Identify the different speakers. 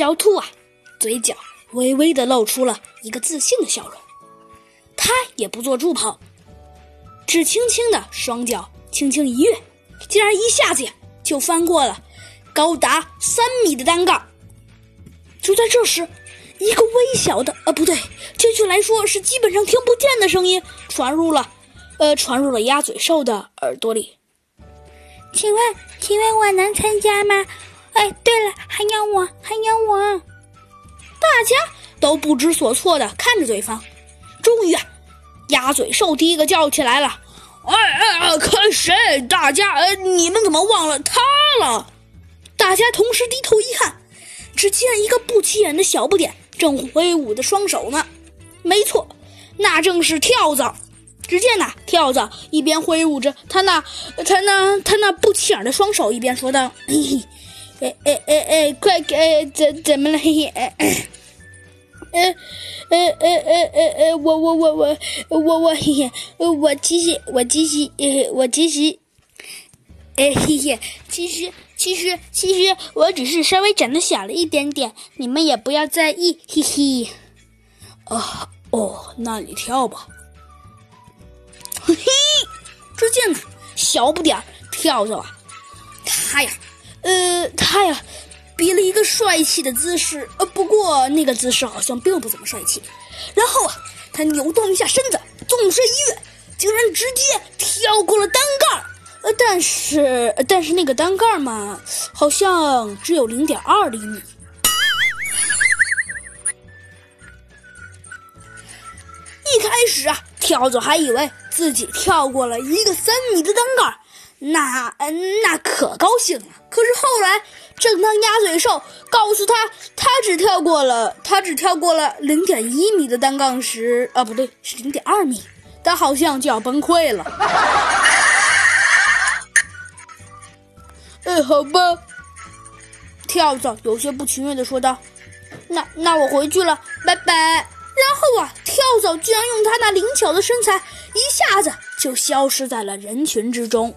Speaker 1: 小兔啊，嘴角微微的露出了一个自信的笑容。他也不做助跑，只轻轻的双脚轻轻一跃，竟然一下子就翻过了高达三米的单杠。就在这时，一个微小的，呃，不对，准确来说是基本上听不见的声音传入了，呃，传入了鸭嘴兽的耳朵里。
Speaker 2: 请问，请问我能参加吗？哎，对了，还有我，还。
Speaker 1: 大家都不知所措的看着对方。终于啊，鸭嘴兽第一个叫起来了：“哎哎哎，看谁？大家，呃，你们怎么忘了他了？”大家同时低头一看。只见一个不起眼的小不点正挥舞着双手呢，没错，那正是跳蚤。只见呐，跳蚤一边挥舞着他那他那 他那不起眼的双手，一边说道：“嘿 嘿，哎哎哎哎，快给怎怎么了？嘿嘿，哎哎哎哎哎哎，我我我我我我嘿嘿，我其实我其实我其实。”哎嘿嘿，其实其实其实我只是稍微长得小了一点点，你们也不要在意，嘿嘿。啊哦，那你跳吧。嘿嘿，只见呢，小不点儿跳着啊，他呀，呃，他呀，比了一个帅气的姿势，呃，不过那个姿势好像并不怎么帅气。然后啊，他扭动一下身子，纵身一跃，竟然直接跳过了单杠。呃，但是，但是那个单杠嘛，好像只有零点二厘米。一开始啊，跳蚤还以为自己跳过了一个三米的单杠，那嗯那可高兴了。可是后来，正当鸭嘴兽告诉他他只跳过了他只跳过了零点一米的单杠时，啊，不对，是零点二米，他好像就要崩溃了。哎，好吧，跳蚤有些不情愿的说道：“那那我回去了，拜拜。”然后啊，跳蚤居然用他那灵巧的身材，一下子就消失在了人群之中。